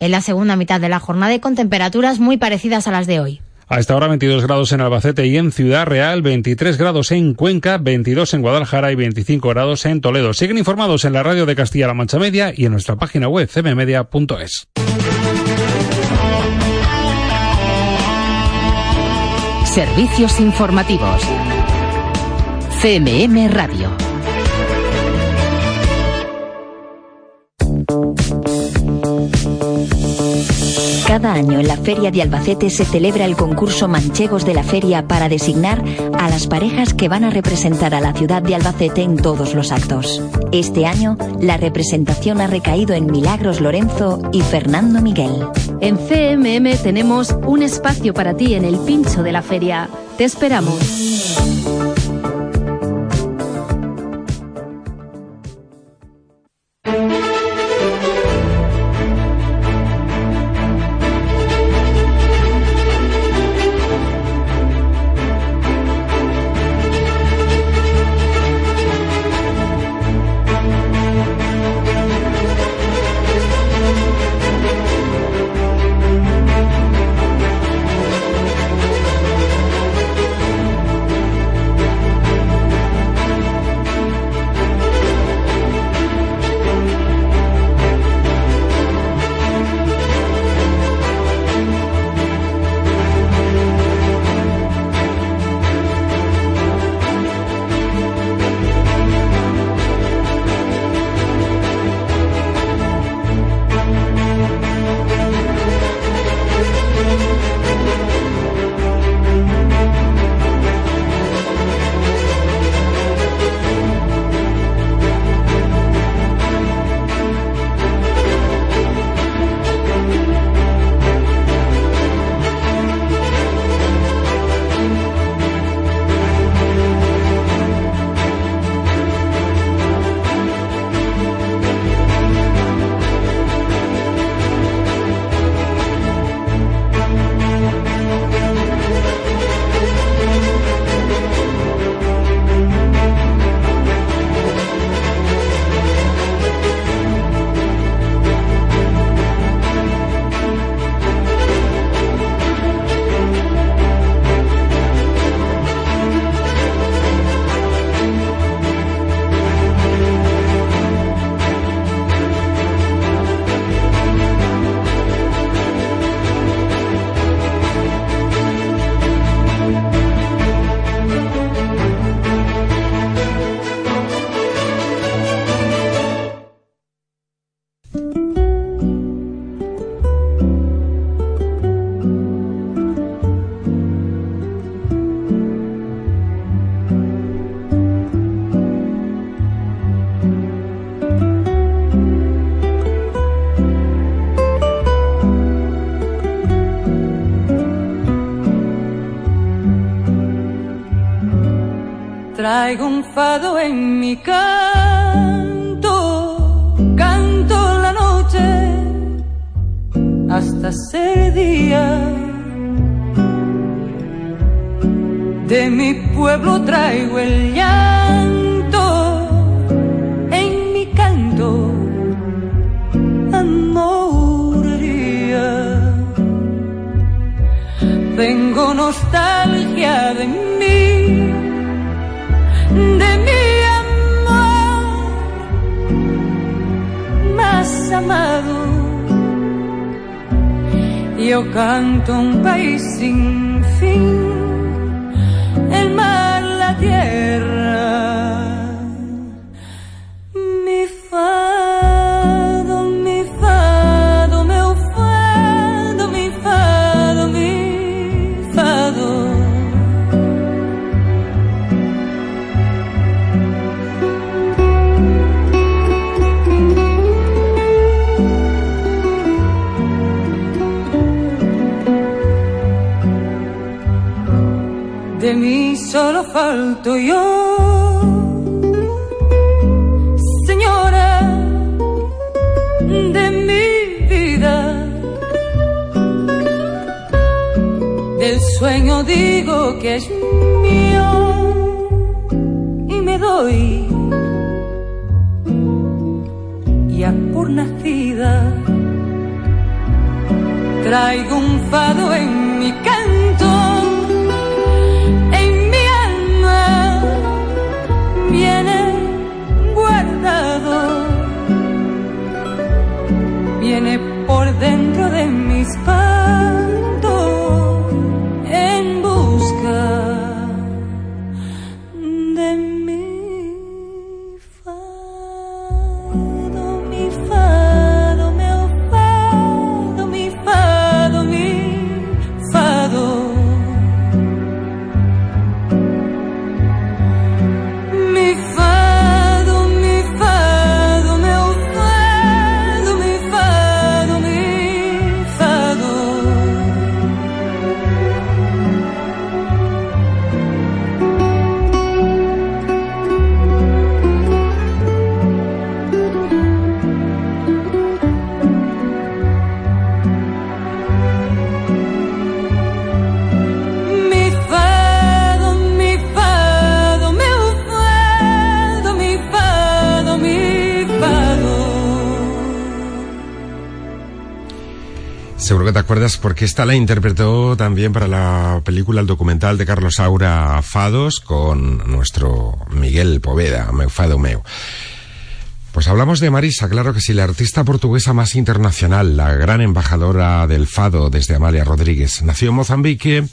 En la segunda mitad de la jornada y con temperaturas muy parecidas a las de hoy. A esta hora 22 grados en Albacete y en Ciudad Real, 23 grados en Cuenca, 22 en Guadalajara y 25 grados en Toledo. Siguen informados en la radio de Castilla-La Mancha Media y en nuestra página web cmmedia.es. Servicios informativos. CMM Radio. Cada año en la Feria de Albacete se celebra el concurso Manchegos de la Feria para designar a las parejas que van a representar a la ciudad de Albacete en todos los actos. Este año, la representación ha recaído en Milagros Lorenzo y Fernando Miguel. En CMM tenemos un espacio para ti en el pincho de la feria. Te esperamos. Traigo un fado en mi canto, canto la noche hasta ser día. De mi pueblo traigo el llanto en mi canto, amorería. Tengo nostalgia de mí de mi amor más amado. Yo canto un país sin fin, el mar, la tierra. Falto yo. Señora de mi vida, del sueño digo que es mío y me doy ya por nacida. Traigo un fado en porque esta la interpretó también para la película, el documental de Carlos Saura Fados con nuestro Miguel Poveda, meu fado meu. Pues hablamos de Marisa, claro que sí, la artista portuguesa más internacional, la gran embajadora del fado desde Amalia Rodríguez. Nació en Mozambique,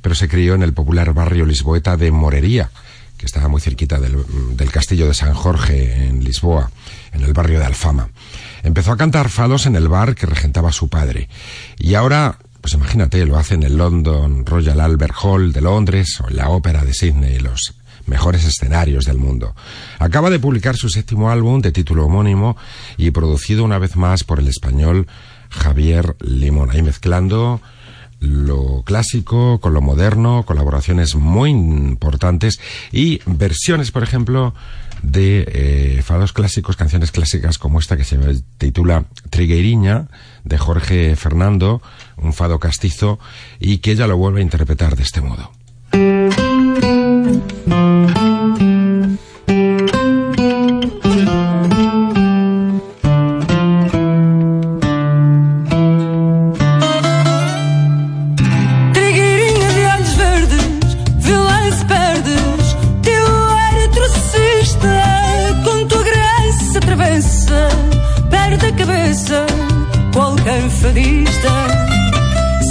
pero se crió en el popular barrio lisboeta de Morería, que estaba muy cerquita del castillo de San Jorge en Lisboa, en el barrio de Alfama. Empezó a cantar fados en el bar que regentaba su padre. Y ahora, pues imagínate, lo hace en el London Royal Albert Hall de Londres o en la Ópera de Sydney, los mejores escenarios del mundo. Acaba de publicar su séptimo álbum de título homónimo y producido una vez más por el español Javier Limón, ahí mezclando lo clásico con lo moderno, colaboraciones muy importantes y versiones, por ejemplo, de eh, fados clásicos, canciones clásicas como esta que se titula Trigueiriña, de Jorge Fernando, un fado castizo, y que ella lo vuelve a interpretar de este modo.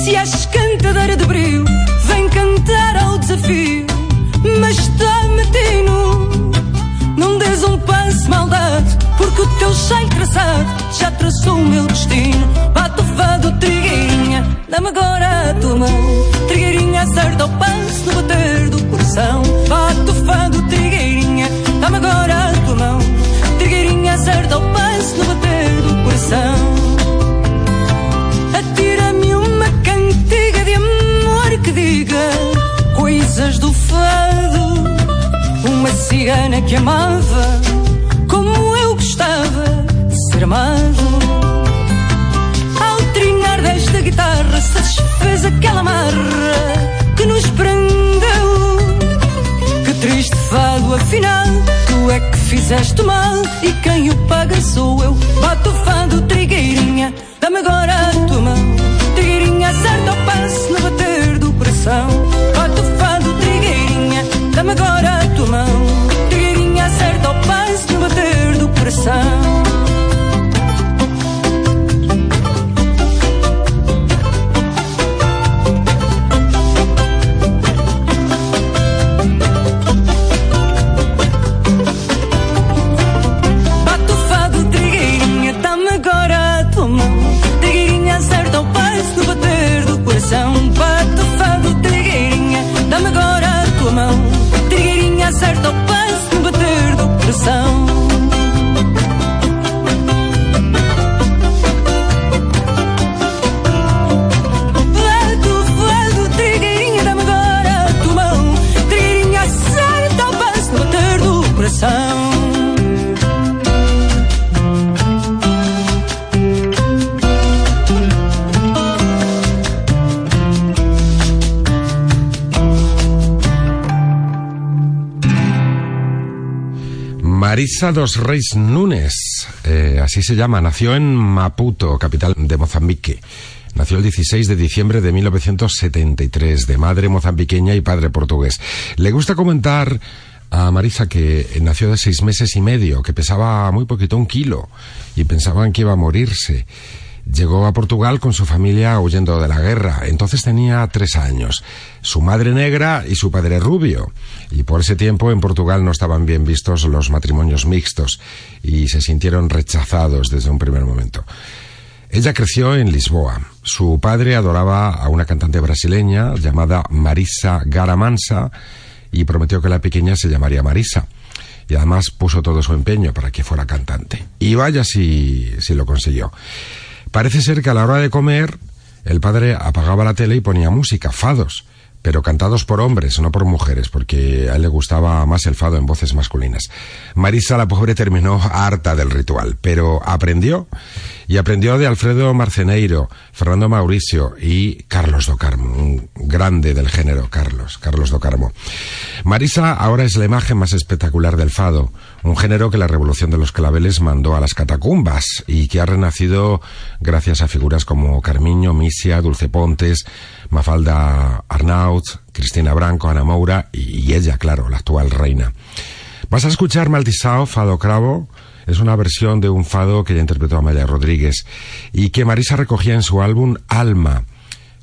Se és cantadeira de brilho, vem cantar ao desafio. Mas está matino, não des um passo maldade, porque o teu cheio traçado já traçou o meu destino. Bate o fado, trigueirinha, dá-me agora a tua mão. Trigueirinha, acerta o passo no bater do coração. Bate o fado, trigueirinha, dá-me agora a tua mão. Trigueirinha, acerta o passo no bater do coração. Aquela marra que nos prendeu. Que triste fado, afinal, tu é que fizeste mal e quem o paga sou eu. Bate o fado, trigueirinha, dá-me agora a tua mão. Trigueirinha, acerta o passo no bater do coração. coração. Marisa dos Reis Núñez, eh, así se llama, nació en Maputo, capital de Mozambique. Nació el 16 de diciembre de 1973, de madre mozambiqueña y padre portugués. Le gusta comentar a Marisa que nació de seis meses y medio, que pesaba muy poquito, un kilo, y pensaban que iba a morirse. Llegó a Portugal con su familia huyendo de la guerra. Entonces tenía tres años. Su madre negra y su padre rubio. Y por ese tiempo en Portugal no estaban bien vistos los matrimonios mixtos y se sintieron rechazados desde un primer momento. Ella creció en Lisboa. Su padre adoraba a una cantante brasileña llamada Marisa Garamansa y prometió que la pequeña se llamaría Marisa. Y además puso todo su empeño para que fuera cantante. Y vaya si, si lo consiguió. Parece ser que a la hora de comer el padre apagaba la tele y ponía música, fados, pero cantados por hombres, no por mujeres, porque a él le gustaba más el fado en voces masculinas. Marisa, la pobre, terminó harta del ritual, pero aprendió y aprendió de Alfredo Marceneiro, Fernando Mauricio y Carlos do Carmo, un grande del género, Carlos, Carlos do Carmo. Marisa ahora es la imagen más espectacular del fado, un género que la revolución de los claveles mandó a las catacumbas y que ha renacido gracias a figuras como Carmiño, Misia, Dulce Pontes, Mafalda Arnaut, Cristina Branco, Ana Moura y, ella, claro, la actual reina. Vas a escuchar Maldisao, Fado Cravo, es una versión de un fado que ya interpretó Amaya Rodríguez y que Marisa recogía en su álbum Alma,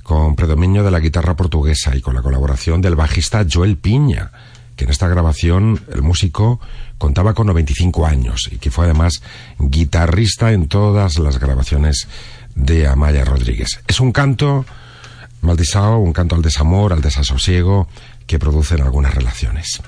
con predominio de la guitarra portuguesa y con la colaboración del bajista Joel Piña, que en esta grabación el músico contaba con 95 años y que fue además guitarrista en todas las grabaciones de Amaya Rodríguez. Es un canto, Maldisao, un canto al desamor, al desasosiego que producen algunas relaciones.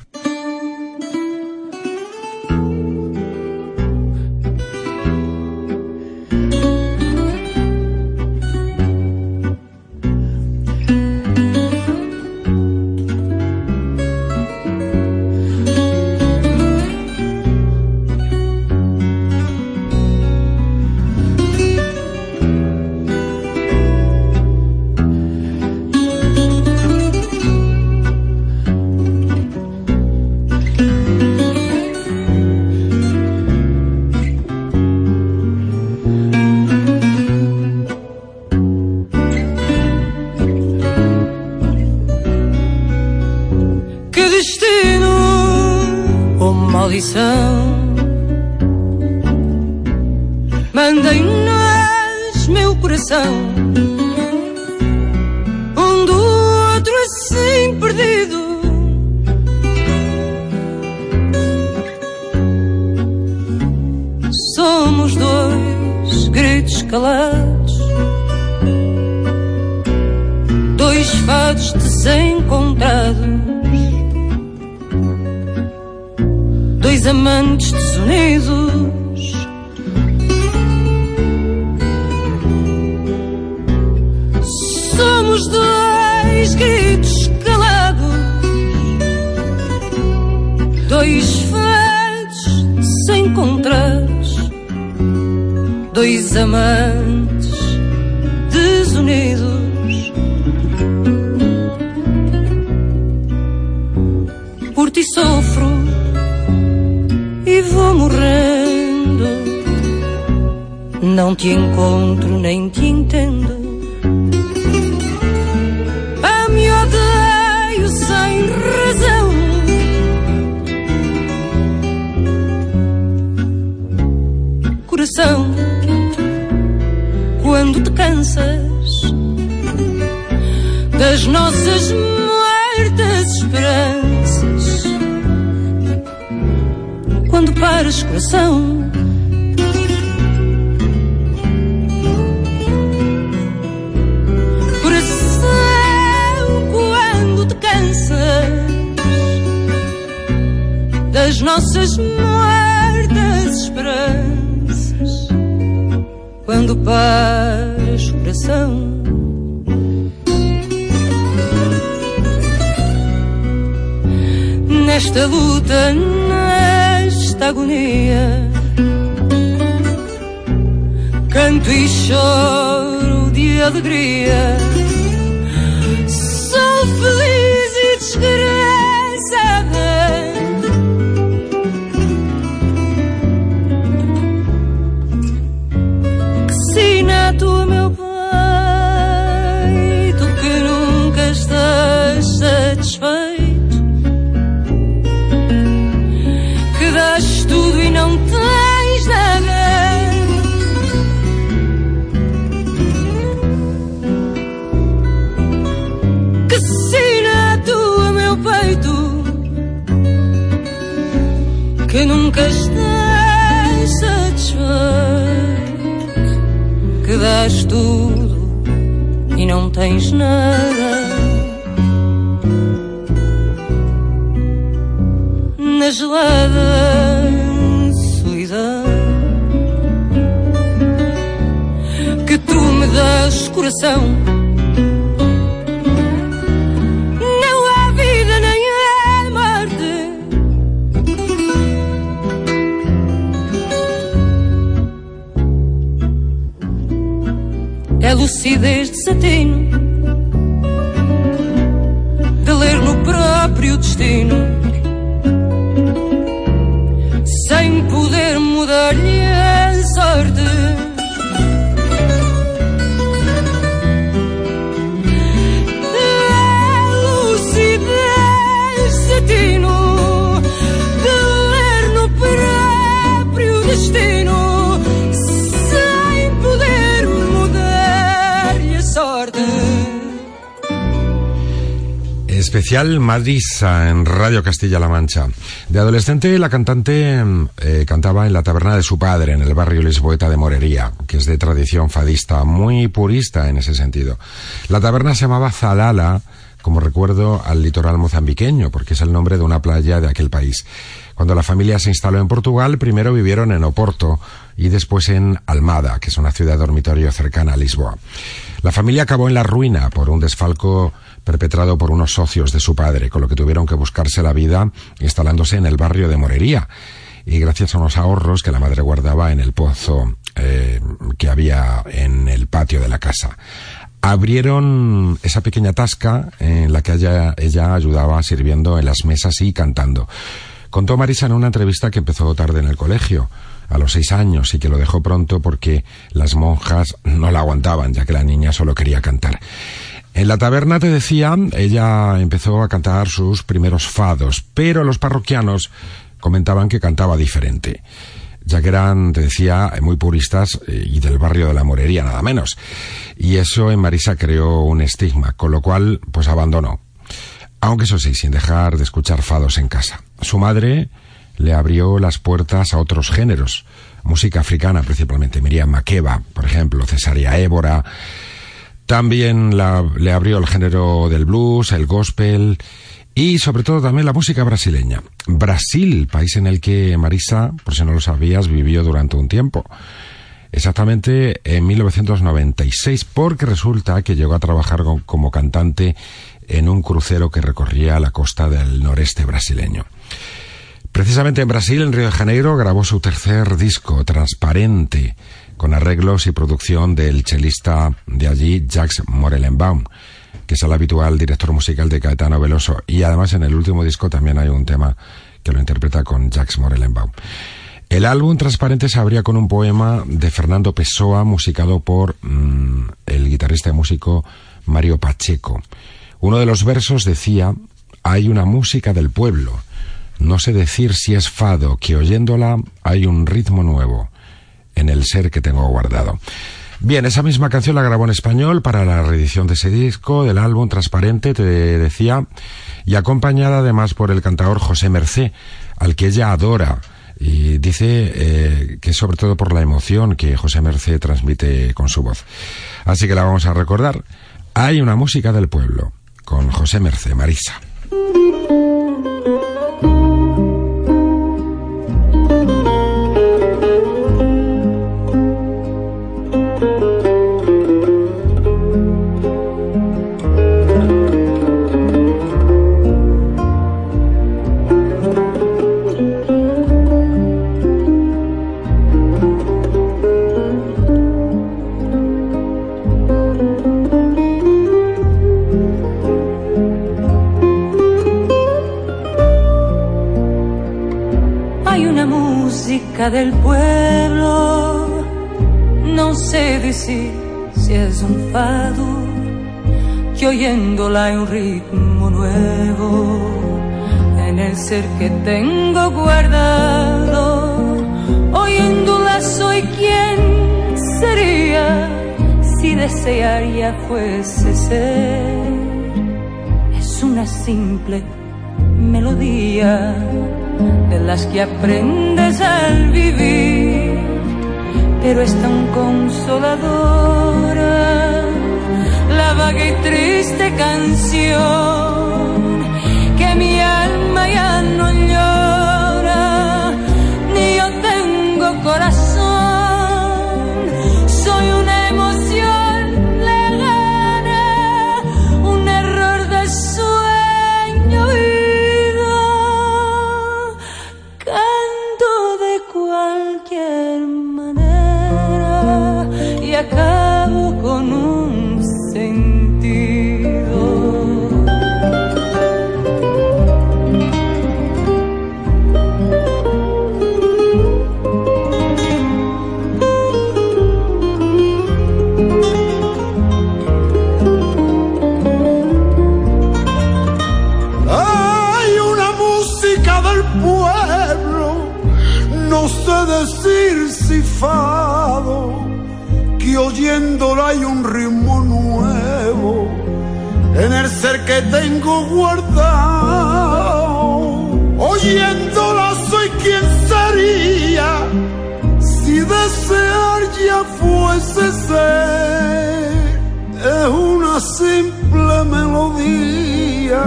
distantes, desunidos. Por ti sofro e vou morrendo. Não te encontro nem te entendo lembranças das nossas muertas esperanças. Quando paras coração, coração, quando te cansas das nossas muertas esperanças. Quando paras coração. Nesta luta, nesta agonia, canto e choro de alegria tens nada. Na gelada solidão que tu me das coração. Não há vida nem há morte. É lucidez de satino Especial Madrisa en Radio Castilla-La Mancha. De adolescente, la cantante eh, cantaba en la taberna de su padre, en el barrio lisboeta de Morería, que es de tradición fadista, muy purista en ese sentido. La taberna se llamaba Zalala, como recuerdo al litoral mozambiqueño, porque es el nombre de una playa de aquel país. Cuando la familia se instaló en Portugal, primero vivieron en Oporto y después en Almada, que es una ciudad dormitorio cercana a Lisboa. La familia acabó en la ruina por un desfalco perpetrado por unos socios de su padre, con lo que tuvieron que buscarse la vida instalándose en el barrio de Morería. Y gracias a unos ahorros que la madre guardaba en el pozo eh, que había en el patio de la casa. Abrieron esa pequeña tasca en la que ella, ella ayudaba sirviendo en las mesas y cantando. Contó Marisa en una entrevista que empezó tarde en el colegio, a los seis años, y que lo dejó pronto porque las monjas no la aguantaban, ya que la niña solo quería cantar. En la taberna, te decía, ella empezó a cantar sus primeros fados, pero los parroquianos comentaban que cantaba diferente, ya que eran, te decía, muy puristas eh, y del barrio de la Morería, nada menos. Y eso en Marisa creó un estigma, con lo cual, pues abandonó. Aunque eso sí, sin dejar de escuchar fados en casa. Su madre le abrió las puertas a otros géneros, música africana principalmente, Miriam Makeba, por ejemplo, Cesaria Évora, también la, le abrió el género del blues, el gospel y sobre todo también la música brasileña. Brasil, país en el que Marisa, por si no lo sabías, vivió durante un tiempo. Exactamente en 1996, porque resulta que llegó a trabajar como cantante en un crucero que recorría la costa del noreste brasileño. Precisamente en Brasil, en Río de Janeiro, grabó su tercer disco, Transparente, con arreglos y producción del chelista de allí, Jacques Morelenbaum, que es el habitual director musical de Caetano Veloso. Y además en el último disco también hay un tema que lo interpreta con Jacques Morelenbaum. El álbum Transparente se abría con un poema de Fernando Pessoa, musicado por mm, el guitarrista y músico Mario Pacheco. Uno de los versos decía, hay una música del pueblo. No sé decir si es fado, que oyéndola hay un ritmo nuevo en el ser que tengo guardado. Bien, esa misma canción la grabó en español para la reedición de ese disco, del álbum Transparente, te decía, y acompañada además por el cantador José Mercé, al que ella adora. Y dice eh, que sobre todo por la emoción que José Mercé transmite con su voz. Así que la vamos a recordar. Hay una música del pueblo, con José Mercé, Marisa. Del pueblo, no sé decir si es un fado, que oyéndola hay un ritmo nuevo en el ser que tengo guardado. Oyéndola soy quien sería si desear ya fuese ser. Es una simple melodía de las que aprendes al vivir, pero es tan consoladora la vaga y triste canción que mi alma ya no que tengo guardado. Oyéndola soy quien sería si desear ya fuese ser. Es una simple melodía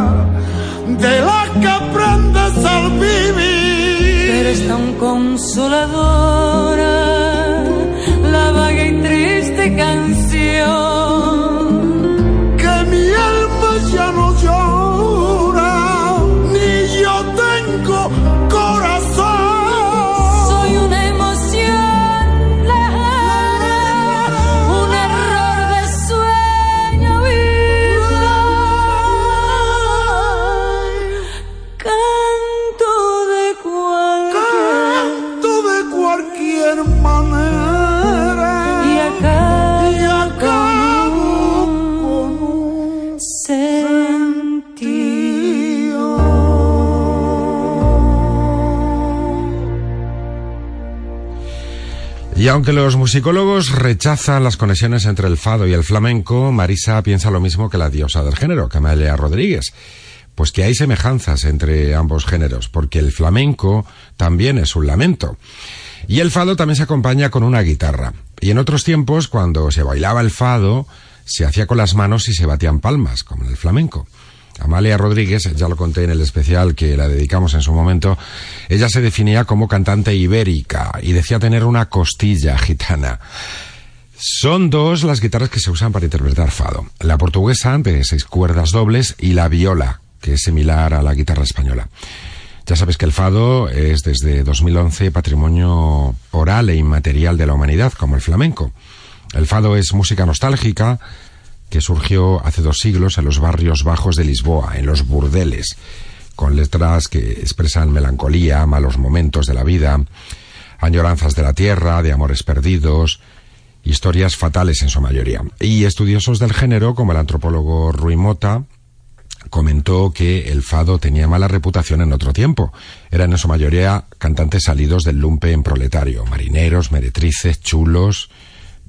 de la que aprendes al vivir. Pero es tan consoladora la vaga y triste canción aunque los musicólogos rechazan las conexiones entre el fado y el flamenco, Marisa piensa lo mismo que la diosa del género, Camelia Rodríguez. Pues que hay semejanzas entre ambos géneros, porque el flamenco también es un lamento. Y el fado también se acompaña con una guitarra. Y en otros tiempos, cuando se bailaba el fado, se hacía con las manos y se batían palmas, como en el flamenco. Amalia Rodríguez, ya lo conté en el especial que la dedicamos en su momento, ella se definía como cantante ibérica y decía tener una costilla gitana. Son dos las guitarras que se usan para interpretar fado. La portuguesa, de seis cuerdas dobles, y la viola, que es similar a la guitarra española. Ya sabes que el fado es desde 2011 patrimonio oral e inmaterial de la humanidad, como el flamenco. El fado es música nostálgica que surgió hace dos siglos en los barrios bajos de Lisboa, en los burdeles, con letras que expresan melancolía, malos momentos de la vida, añoranzas de la tierra, de amores perdidos, historias fatales en su mayoría. Y estudiosos del género, como el antropólogo Rui Mota, comentó que el fado tenía mala reputación en otro tiempo. Eran en su mayoría cantantes salidos del lumpe en proletario, marineros, meretrices, chulos,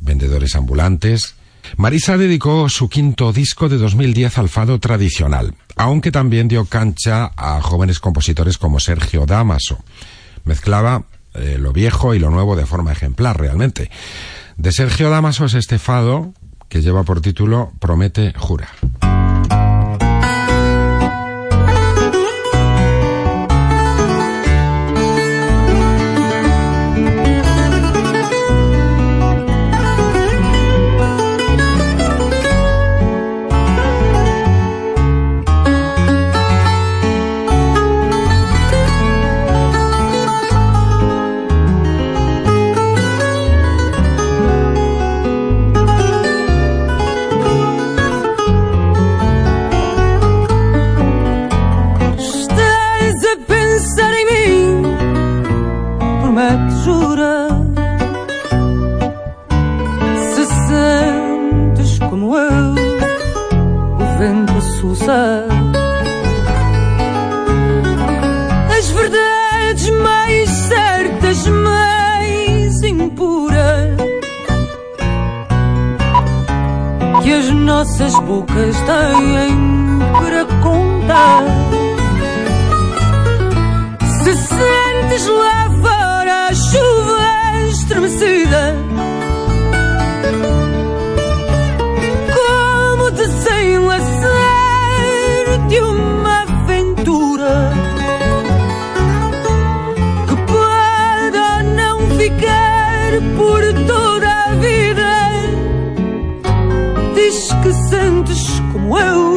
vendedores ambulantes. Marisa dedicó su quinto disco de 2010 al fado tradicional, aunque también dio cancha a jóvenes compositores como Sergio Damaso. Mezclaba eh, lo viejo y lo nuevo de forma ejemplar, realmente. De Sergio Damaso es este fado que lleva por título Promete, jura. Nossas bocas têm para contar. Diz que sentes como eu.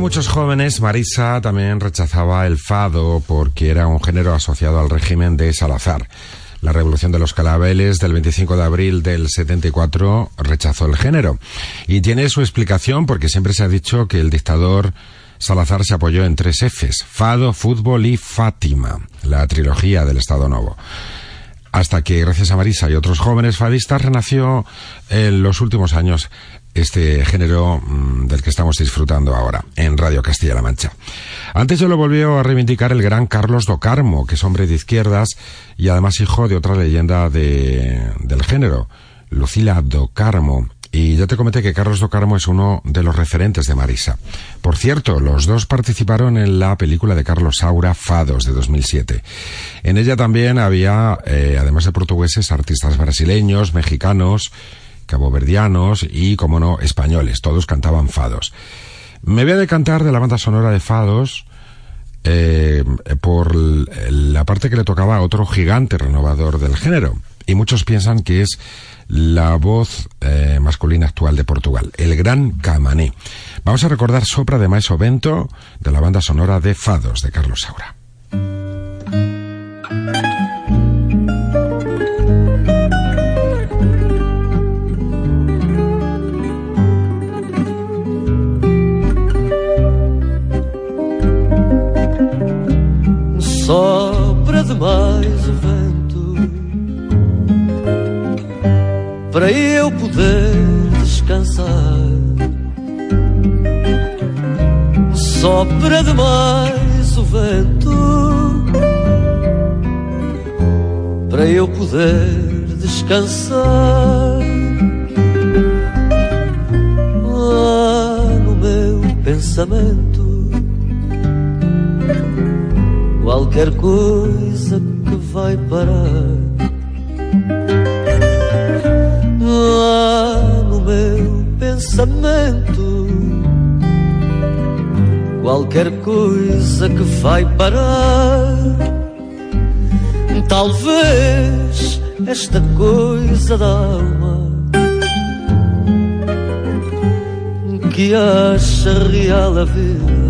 Muchos jóvenes, Marisa también rechazaba el fado porque era un género asociado al régimen de Salazar. La revolución de los calabeles del 25 de abril del 74 rechazó el género. Y tiene su explicación porque siempre se ha dicho que el dictador Salazar se apoyó en tres Fs, fado, fútbol y Fátima, la trilogía del Estado Novo. Hasta que, gracias a Marisa y otros jóvenes fadistas, renació en los últimos años este género mm, del que estamos disfrutando ahora en Radio Castilla-La Mancha. Antes yo lo volvió a reivindicar el gran Carlos do Carmo, que es hombre de izquierdas y además hijo de otra leyenda de, del género, Lucila do Carmo. Y ya te comenté que Carlos do Carmo es uno de los referentes de Marisa. Por cierto, los dos participaron en la película de Carlos Saura, Fados, de 2007. En ella también había, eh, además de portugueses, artistas brasileños, mexicanos, caboverdianos y, como no, españoles. Todos cantaban fados. Me voy a decantar de la banda sonora de fados eh, por la parte que le tocaba a otro gigante renovador del género. Y muchos piensan que es la voz eh, masculina actual de Portugal, el gran Camané. Vamos a recordar Sopra de Maiso Bento de la banda sonora de Fados de Carlos Saura. eu poder descansar. Sopra demais o vento para eu poder descansar. Lá no meu pensamento, qualquer coisa que vai parar. Pensamento. Qualquer coisa que vai parar. Talvez esta coisa da alma que acha real a vida.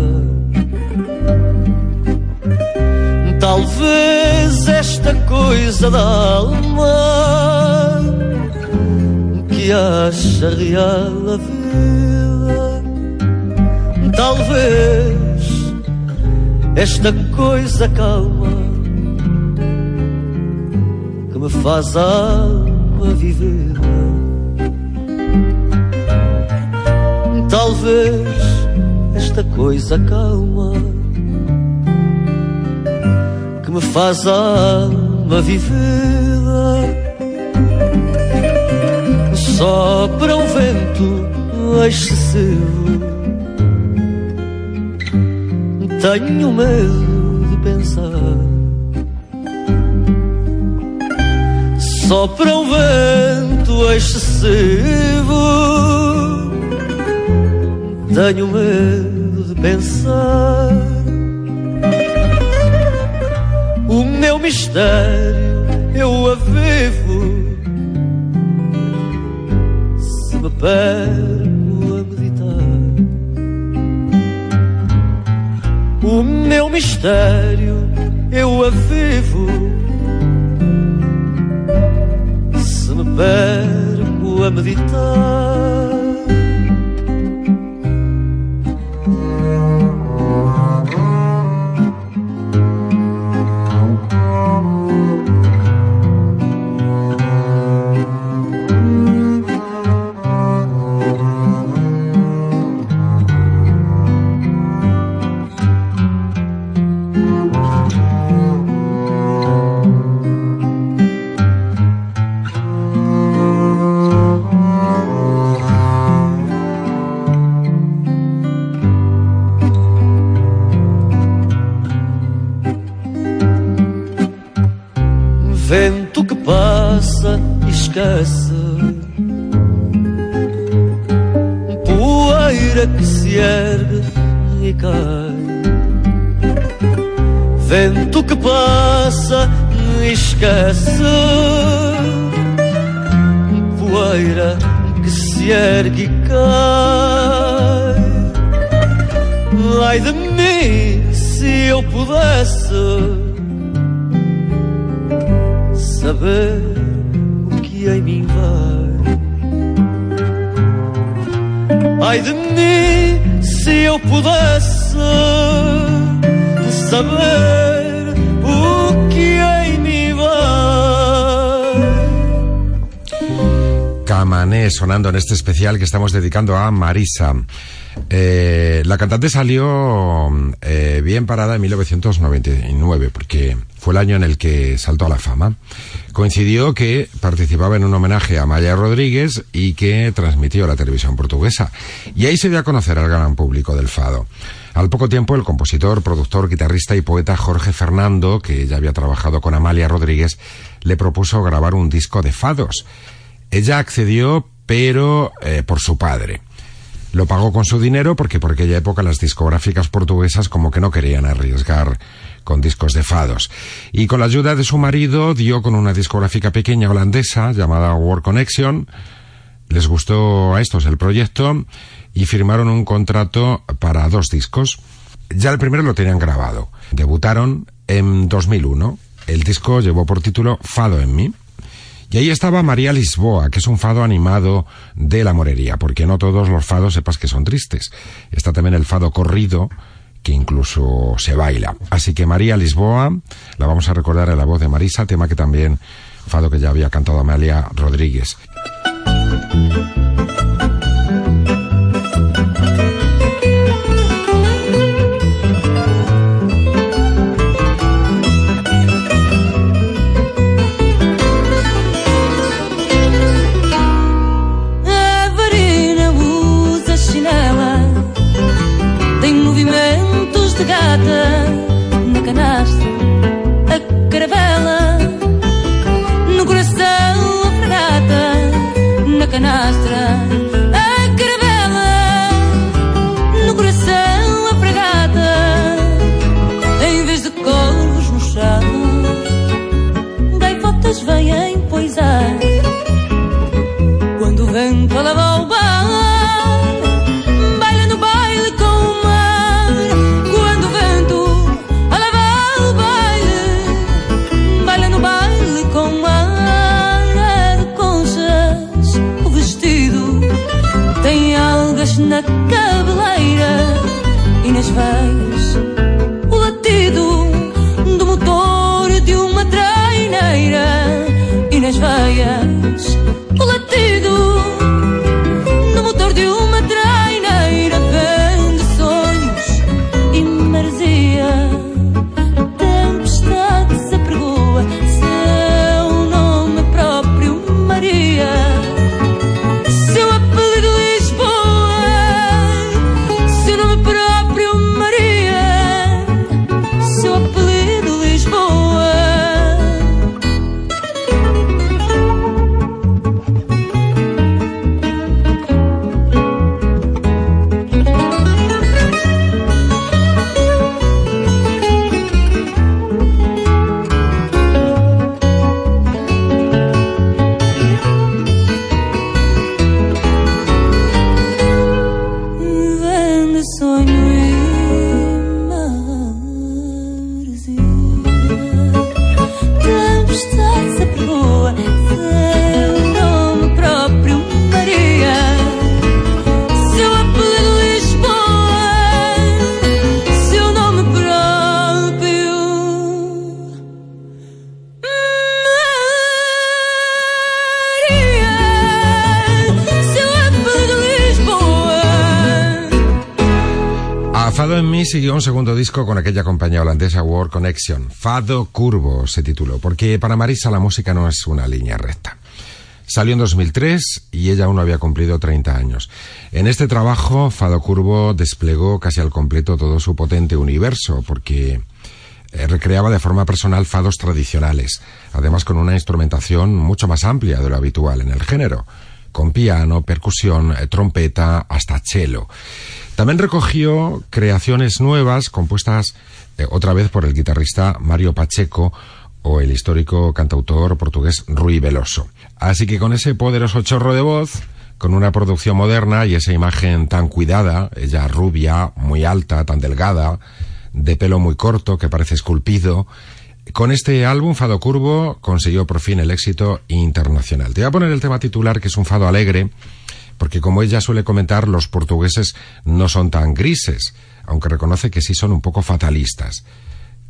Talvez esta coisa da alma acha real a vida. Talvez esta coisa calma que me faz a alma viver. Talvez esta coisa calma que me faz a alma viver. Sopra um vento excessivo. Tenho medo de pensar. Sopra um vento excessivo. Tenho medo de pensar. O meu mistério eu a vivo. Perco a meditar. O meu mistério eu a vivo. Se me perco a meditar. Vento que passa e esquece. Poeira que se ergue e cai. Vento que passa e esquece. Poeira que se ergue e cai. Ai de mim se eu pudesse saber o que em mim vai. Ai de mim, se eu pudesse saber o que em mim vai. Camané sonando en este especial que estamos dedicando a Marisa. Eh, la cantante salió eh, bien parada en 1999 porque fue el año en el que saltó a la fama. Coincidió que participaba en un homenaje a Maya Rodríguez y que transmitió la televisión portuguesa. Y ahí se dio a conocer al gran público del fado. Al poco tiempo, el compositor, productor, guitarrista y poeta Jorge Fernando, que ya había trabajado con Amalia Rodríguez, le propuso grabar un disco de fados. Ella accedió, pero eh, por su padre. Lo pagó con su dinero porque por aquella época las discográficas portuguesas como que no querían arriesgar con discos de fados. Y con la ayuda de su marido dio con una discográfica pequeña holandesa llamada War Connection. Les gustó a estos el proyecto y firmaron un contrato para dos discos. Ya el primero lo tenían grabado. Debutaron en 2001. El disco llevó por título Fado en mí. Y ahí estaba María Lisboa, que es un fado animado de la morería, porque no todos los fados sepas que son tristes. Está también el fado corrido, que incluso se baila. Así que María Lisboa, la vamos a recordar en la voz de Marisa, tema que también, fado que ya había cantado Amalia Rodríguez. Siguió un segundo disco con aquella compañía holandesa World Connection. Fado Curvo se tituló, porque para Marisa la música no es una línea recta. Salió en 2003 y ella aún no había cumplido 30 años. En este trabajo, Fado Curvo desplegó casi al completo todo su potente universo, porque eh, recreaba de forma personal fados tradicionales, además con una instrumentación mucho más amplia de lo habitual en el género, con piano, percusión, eh, trompeta, hasta cello. También recogió creaciones nuevas compuestas eh, otra vez por el guitarrista Mario Pacheco o el histórico cantautor portugués Rui Veloso. Así que con ese poderoso chorro de voz, con una producción moderna y esa imagen tan cuidada, ella rubia, muy alta, tan delgada, de pelo muy corto que parece esculpido, con este álbum, Fado Curvo, consiguió por fin el éxito internacional. Te voy a poner el tema titular, que es un fado alegre, porque como ella suele comentar, los portugueses no son tan grises, aunque reconoce que sí son un poco fatalistas,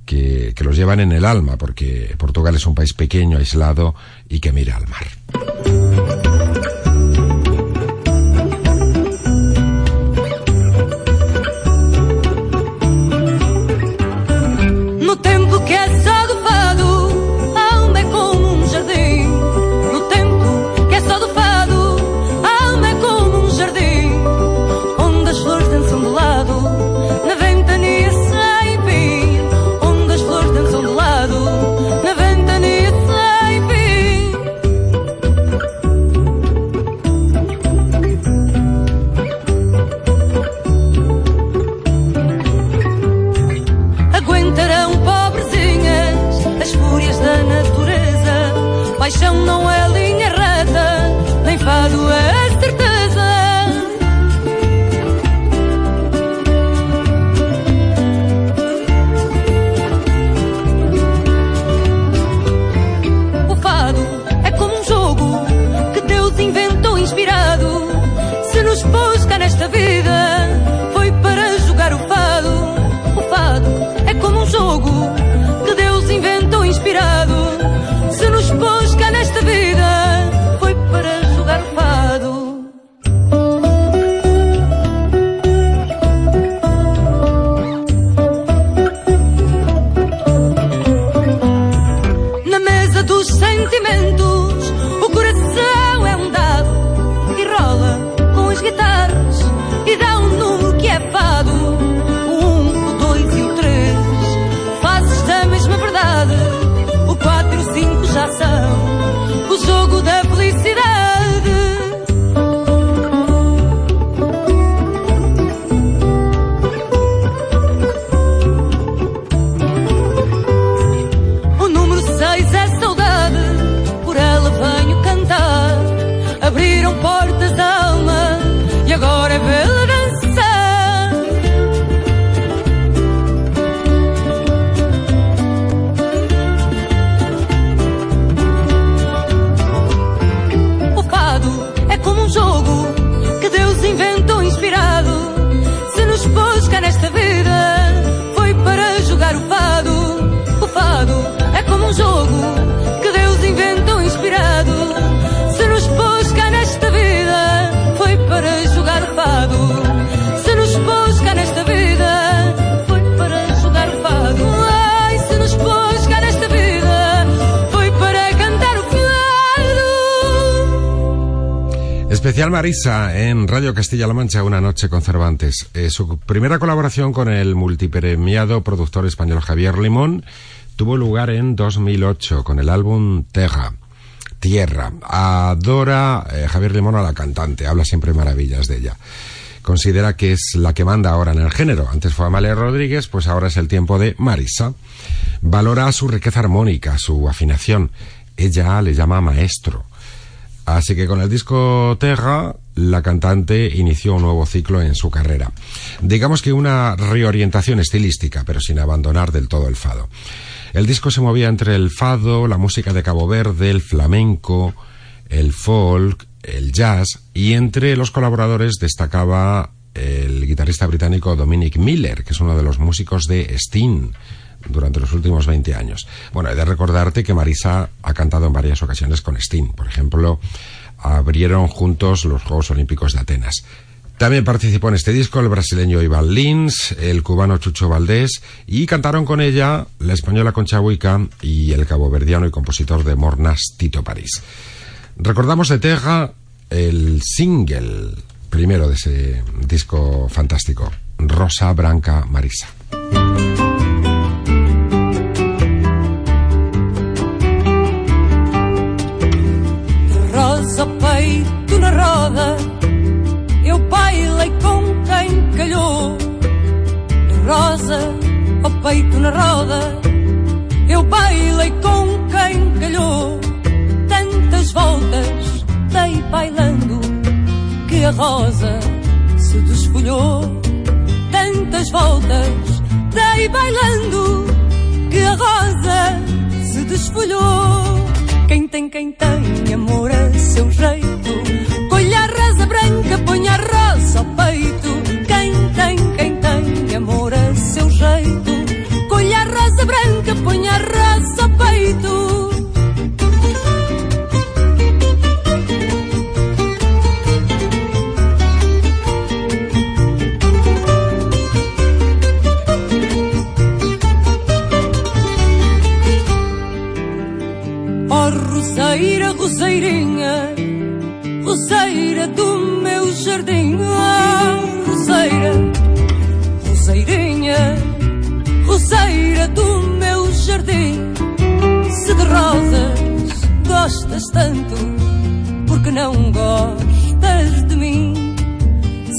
que, que los llevan en el alma, porque Portugal es un país pequeño, aislado y que mira al mar. Marisa en Radio Castilla-La Mancha, Una Noche con Cervantes. Eh, su primera colaboración con el multipremiado productor español Javier Limón tuvo lugar en 2008 con el álbum Terra. Tierra. Adora eh, Javier Limón a la cantante, habla siempre maravillas de ella. Considera que es la que manda ahora en el género. Antes fue Amalia Rodríguez, pues ahora es el tiempo de Marisa. Valora su riqueza armónica, su afinación. Ella le llama maestro. Así que con el disco Terra, la cantante inició un nuevo ciclo en su carrera. Digamos que una reorientación estilística, pero sin abandonar del todo el fado. El disco se movía entre el fado, la música de Cabo Verde, el flamenco, el folk, el jazz, y entre los colaboradores destacaba el guitarrista británico Dominic Miller, que es uno de los músicos de Sting durante los últimos 20 años. Bueno, he de recordarte que Marisa ha cantado en varias ocasiones con Sting. Por ejemplo, abrieron juntos los Juegos Olímpicos de Atenas. También participó en este disco el brasileño Iván Lins, el cubano Chucho Valdés y cantaron con ella la española Concha Huica y el caboverdiano y compositor de Mornas Tito París. Recordamos de Teja el single primero de ese disco fantástico, Rosa Branca Marisa. Rosa, ao peito na roda, eu bailei com quem calhou. Tantas voltas dei bailando que a rosa se desfolhou. Tantas voltas dei bailando que a rosa se desfolhou. Quem tem, quem tem amor a seu jeito. Porque não gostas de mim?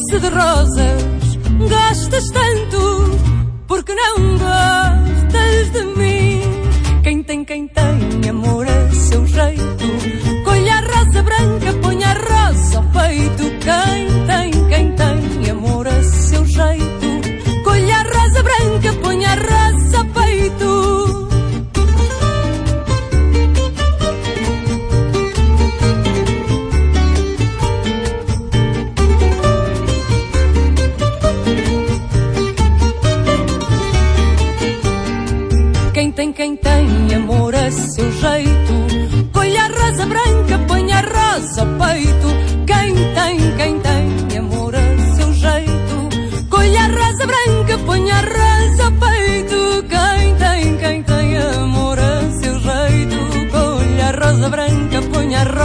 Se de rosas gostas tanto, porque não gostas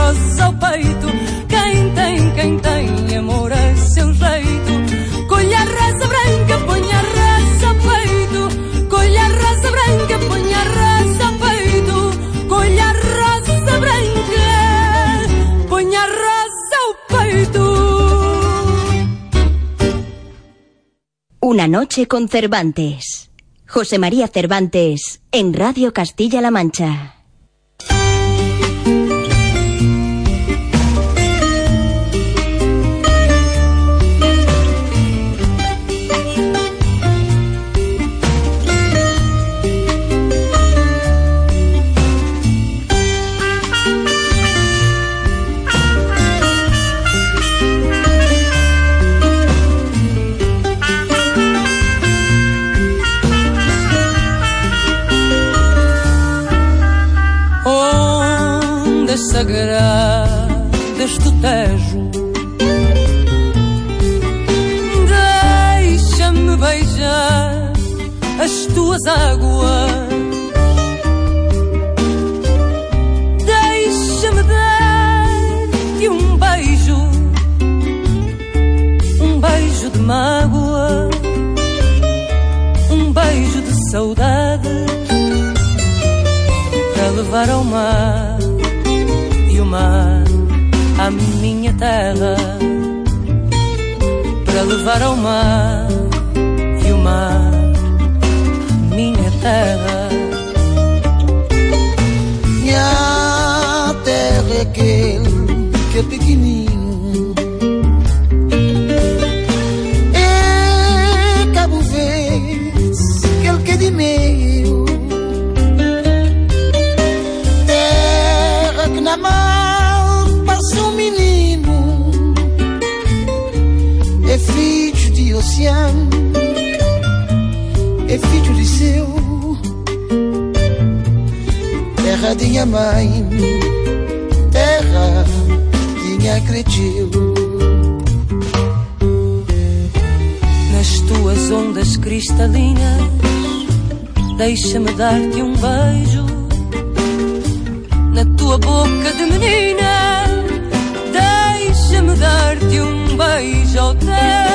põe a rosa ao peito. Quem tem, quem tem amor a seu jeito. Colha a rosa branca, põe a rosa ao peito. Colha a rosa branca, põe a rosa ao peito. Colha a rosa branca, põe a rosa ao peito. Una noche con Cervantes. José María Cervantes en Radio Castilla-La Mancha. Terra para levar ao mar Seu terra de minha mãe, terra minha cretil. nas tuas ondas cristalinas. Deixa-me dar-te um beijo na tua boca de menina. Deixa-me dar-te um beijo ao tejo.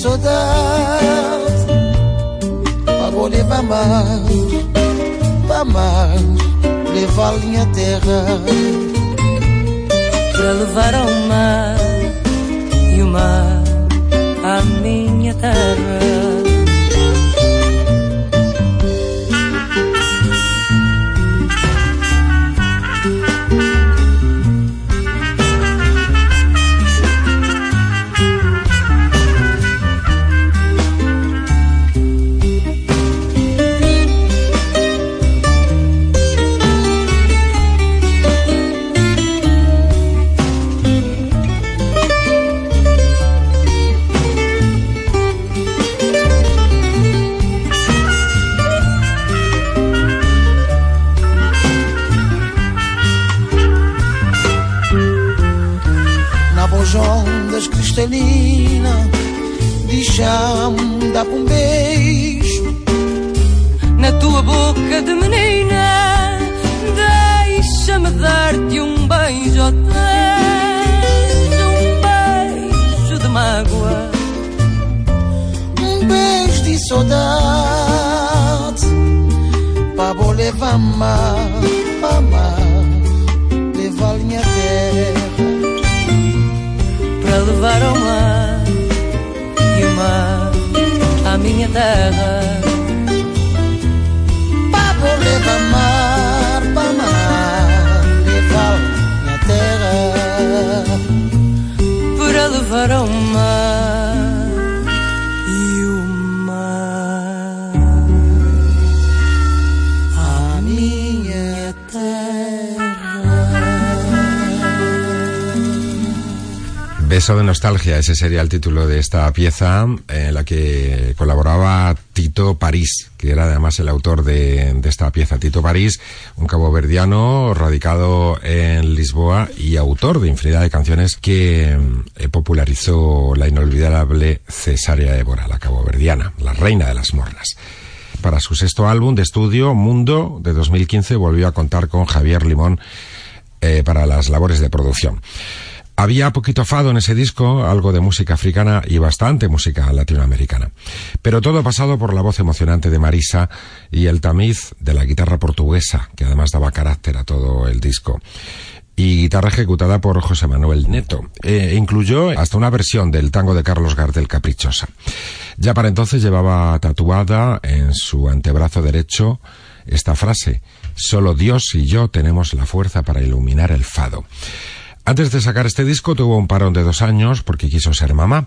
Saudade. Vou levar mar, para mar, levar minha terra. para levar ao mar e o mar à minha terra. Levar mar, mar, levar minha terra. para levar ao mar e o mar à minha terra. Para vou levar mar, Beso de nostalgia, ese sería el título de esta pieza en la que colaboraba Tito París, que era además el autor de, esta pieza. Tito París, un caboverdiano radicado en Lisboa y autor de infinidad de canciones que eh, popularizó la inolvidable Cesárea Évora, la caboverdiana, la reina de las mornas. Para su sexto álbum de estudio, Mundo, de 2015, volvió a contar con Javier Limón eh, para las labores de producción. Había poquito fado en ese disco, algo de música africana y bastante música latinoamericana. Pero todo pasado por la voz emocionante de Marisa y el tamiz de la guitarra portuguesa, que además daba carácter a todo el disco. Y guitarra ejecutada por José Manuel Neto. E incluyó hasta una versión del tango de Carlos Gardel Caprichosa. Ya para entonces llevaba tatuada en su antebrazo derecho esta frase, solo Dios y yo tenemos la fuerza para iluminar el fado. Antes de sacar este disco tuvo un parón de dos años porque quiso ser mamá.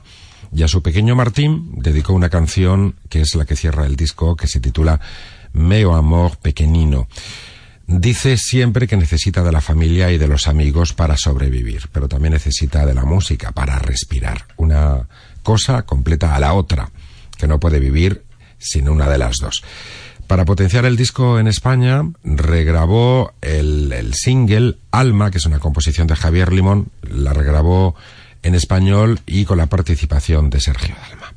Y a su pequeño Martín dedicó una canción que es la que cierra el disco, que se titula Meo Amor Pequeñino. Dice siempre que necesita de la familia y de los amigos para sobrevivir, pero también necesita de la música para respirar. Una cosa completa a la otra, que no puede vivir sin una de las dos. Para potenciar el disco en España, regrabó el, el single Alma, que es una composición de Javier Limón, la regrabó en español y con la participación de Sergio Dalma.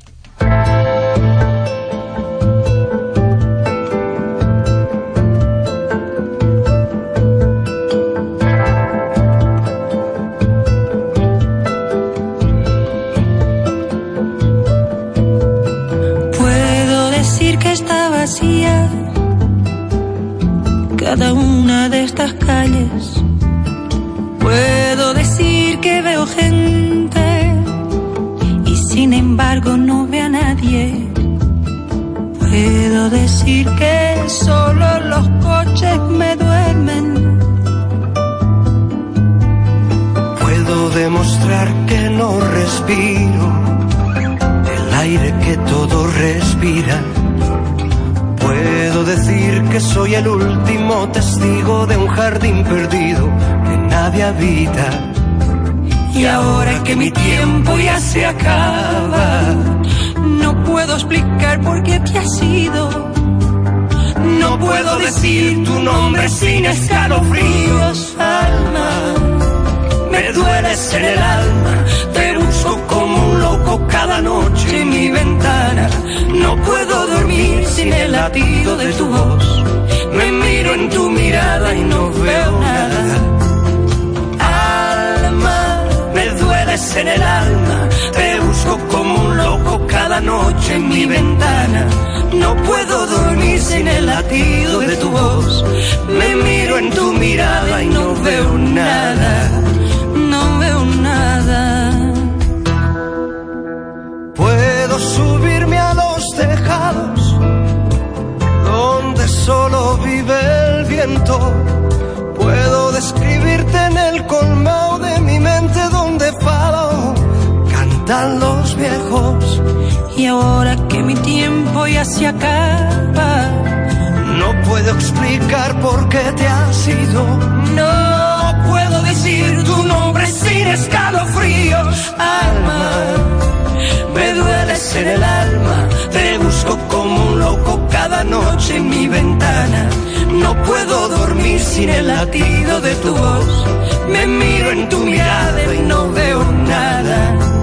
No veo a nadie. Puedo decir que solo los coches me duermen. Puedo demostrar que no respiro el aire que todos respiran. Puedo decir que soy el último testigo de un jardín perdido que nadie habita. Y ahora que mi tiempo ya se acaba, no puedo explicar por qué te has ido. No puedo decir tu nombre sin escalofríos, alma. Me dueles en el alma, te busco como un loco cada noche en mi ventana. No puedo dormir sin el latido de tu voz. Me miro en tu mirada y no veo nada. En el alma, te busco como un loco cada noche en mi ventana. No puedo dormir sin el latido de tu voz. Me miro en tu mirada y no veo nada. No veo nada. Puedo subirme a los tejados donde solo vive el viento. Puedo describirte en el colmado cantan los viejos. Y ahora que mi tiempo ya se acaba, No puedo explicar por qué te has ido. No puedo decir tu nombre sin escalofríos. Alma, me dueles en el alma. Te busco como un loco cada noche en mi ventana. No puedo dormir sin el latido de tu voz. Me miro en tu mirada y no veo nada.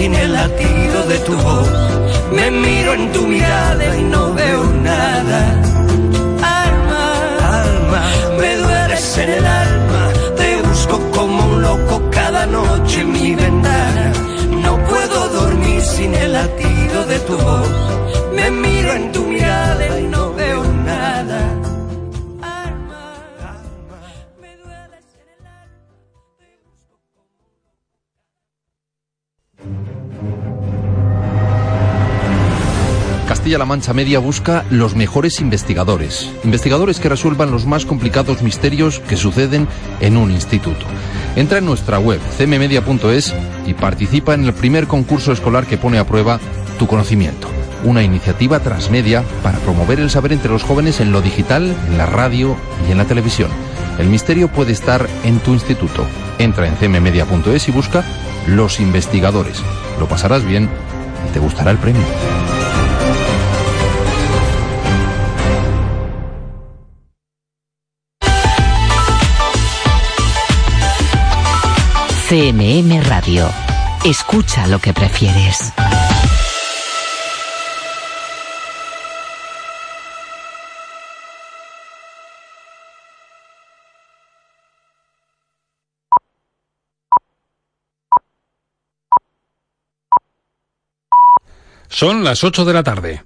Sin el latido de tu voz. Me miro en tu mirada y no veo nada. Alma, alma, me dueles en el alma. Te busco como un loco cada noche en mi ventana. No puedo dormir sin el latido de tu voz. Castilla-La Mancha Media busca los mejores investigadores, investigadores que resuelvan los más complicados misterios que suceden en un instituto. Entra en nuestra web cmmedia.es y participa en el primer concurso escolar que pone a prueba tu conocimiento. Una iniciativa transmedia para promover el saber entre los jóvenes en lo digital, en la radio y en la televisión. El misterio puede estar en tu instituto. Entra en cmmedia.es y busca los investigadores. Lo pasarás bien y te gustará el premio. CMM Radio. Escucha lo que prefieres. Son las 8 de la tarde.